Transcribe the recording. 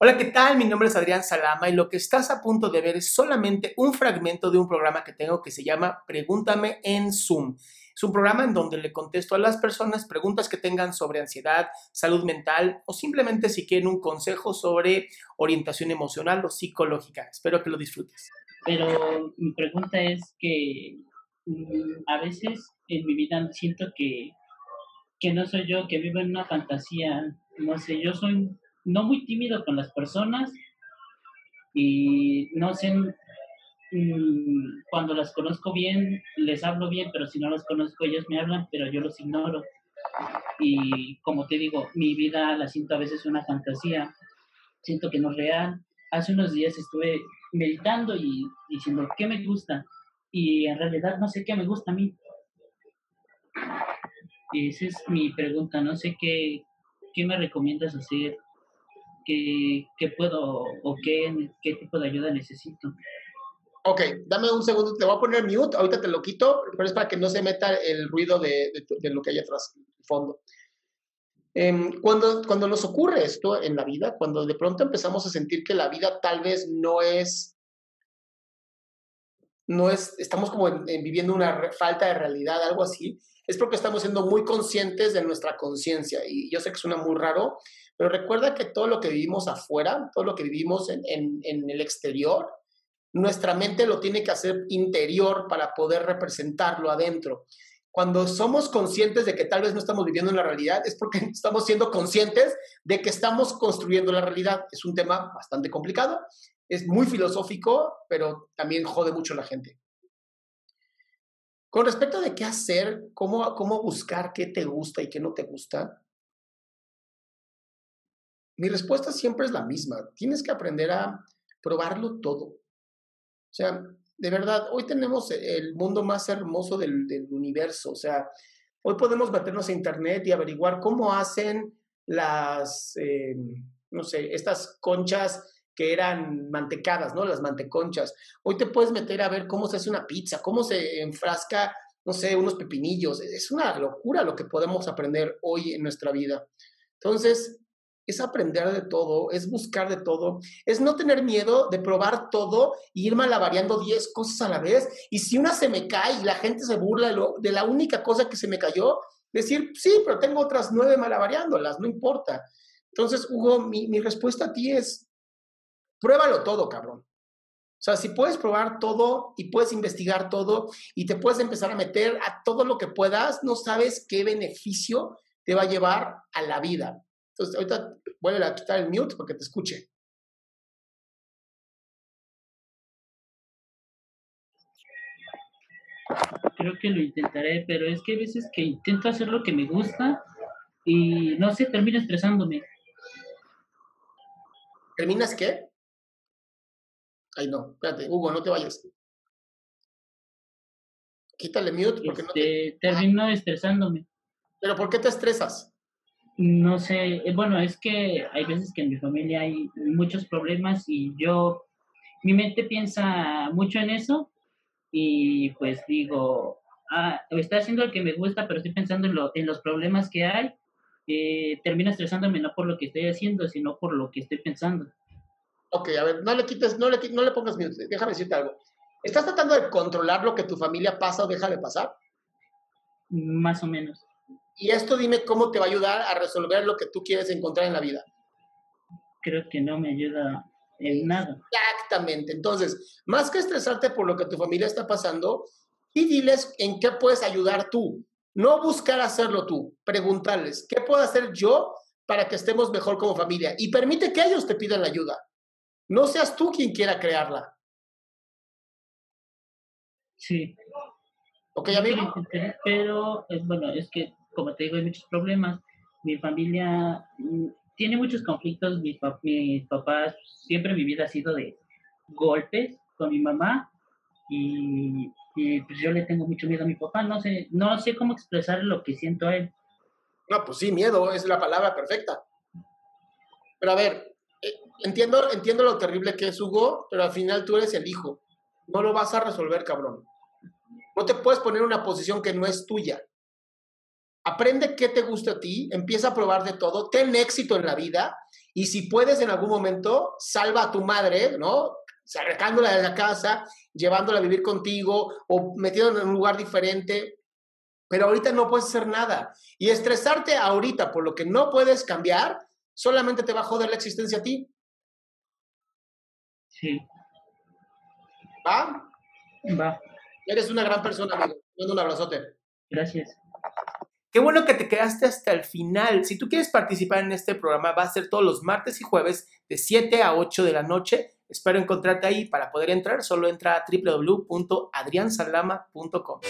Hola, ¿qué tal? Mi nombre es Adrián Salama y lo que estás a punto de ver es solamente un fragmento de un programa que tengo que se llama Pregúntame en Zoom. Es un programa en donde le contesto a las personas preguntas que tengan sobre ansiedad, salud mental o simplemente si quieren un consejo sobre orientación emocional o psicológica. Espero que lo disfrutes. Pero mi pregunta es que mm, a veces en mi vida siento que, que no soy yo, que vivo en una fantasía. No sé, yo soy no muy tímido con las personas y no sé, mm, cuando las conozco bien, les hablo bien, pero si no las conozco, ellos me hablan, pero yo los ignoro. Y como te digo, mi vida la siento a veces una fantasía, siento que no es real. Hace unos días estuve meditando y diciendo qué me gusta y en realidad no sé qué me gusta a mí. Esa es mi pregunta, no sé qué, qué me recomiendas hacer qué, puedo o qué, qué tipo de ayuda necesito. Ok, dame un segundo, te voy a poner mute, ahorita te lo quito, pero es para que no se meta el ruido de, de, lo que hay atrás, el fondo. Em, cuando, cuando nos ocurre esto en la vida, cuando de pronto empezamos a sentir que la vida tal vez no es, no es, estamos como viviendo una falta de realidad, algo así, es porque estamos siendo muy conscientes de nuestra conciencia. Y yo sé que suena muy raro, pero recuerda que todo lo que vivimos afuera, todo lo que vivimos en, en, el exterior, nuestra mente lo tiene que hacer interior para poder representarlo adentro. Cuando somos conscientes de que tal vez no estamos viviendo en la realidad, es porque estamos siendo conscientes de que estamos construyendo la realidad. Es un tema bastante complicado, es muy filosófico, pero también jode mucho a la gente. Con respecto de qué hacer, cómo, cómo buscar qué te gusta y qué no te gusta, mi respuesta siempre es la misma. Tienes que aprender a probarlo todo. O sea, de verdad, hoy tenemos el mundo más hermoso del, universo. O sea, hoy podemos meternos a internet y averiguar cómo hacen las, eh, no sé, estas conchas que eran mantecadas, ¿no? Las manteconchas. Hoy te puedes meter a ver cómo se hace una pizza, cómo se enfrasca, no sé, unos pepinillos. Es una locura lo que podemos aprender hoy en nuestra vida. Entonces, es aprender de todo, es buscar de todo, es no tener miedo de probar todo y ir malavariando 10 cosas a la vez. Y si una se me cae y la gente se burla de la única cosa que se me cayó, decir, sí, pero tengo otras nueve malavariándolas, no importa. Entonces, Hugo, mi, mi respuesta a ti es, pruébalo todo, cabrón. O sea, si puedes probar todo y puedes investigar todo y te puedes empezar a meter a todo lo que puedas, no sabes qué beneficio te va a llevar a la vida. Entonces, ahorita vuelve a quitar el mute para que te escuche. Creo que lo intentaré, pero es que hay veces que intento hacer lo que me gusta y no sé, termino estresándome. ¿Terminas qué? Ay, no, espérate, Hugo, no te vayas. Quítale mute porque no te... Este, termino estresándome. ¿Pero por qué te estresas? No sé, eh, bueno, es que hay veces que en mi familia hay muchos problemas y yo, mi mente piensa mucho en eso y pues digo, ah, estoy haciendo lo que me gusta, pero estoy pensando en, lo, en los problemas que hay, eh, termino estresándome no por lo que estoy haciendo, sino por lo que estoy pensando. Ok, a ver, no le quites, no le, no le pongas miedo, déjame decirte algo. ¿Estás tratando de controlar lo que tu familia pasa o deja de pasar? Más o menos. Y esto dime cómo te va a ayudar a resolver lo que tú quieres encontrar en la vida. Creo que no me ayuda en nada. Exactamente. Entonces, más que estresarte por lo que tu familia está pasando, y diles en qué puedes ayudar tú. No buscar hacerlo tú, preguntarles, ¿qué puedo hacer yo para que estemos mejor como familia? Y permite que ellos te pidan la ayuda. No seas tú quien quiera crearla. Sí. Ok, amigo. Pero, es, bueno, es que como te digo, hay muchos problemas. Mi familia mm, tiene muchos conflictos. Mis, papás, siempre mi vida ha sido de golpes con mi mamá y, pues yo le tengo mucho miedo a mi papá. No sé, no sé cómo expresar lo que siento a él. No, pues sí, miedo es la palabra perfecta. Pero a ver, eh, entiendo, entiendo lo terrible que es Hugo, pero al final tú eres el hijo. No lo vas a resolver, cabrón. No te puedes poner en una posición que no es tuya aprende qué te gusta a ti, empieza a probar de todo, ten éxito en la vida y si puedes en algún momento, salva a tu madre, ¿no? Sacándola de la casa, llevándola a vivir contigo o metiéndola en un lugar diferente. Pero ahorita no puedes hacer nada. Y estresarte ahorita por lo que no puedes cambiar, solamente te va a joder la existencia a ti. Sí. ¿Va? Va. Eres una gran persona, amigo. Te mando un abrazote. Gracias. Qué bueno que te quedaste hasta el final. Si tú quieres participar en este programa, va a ser todos los martes y jueves de 7 a 8 de la noche. Espero encontrarte ahí. Para poder entrar, solo entra a www.adriansalama.com.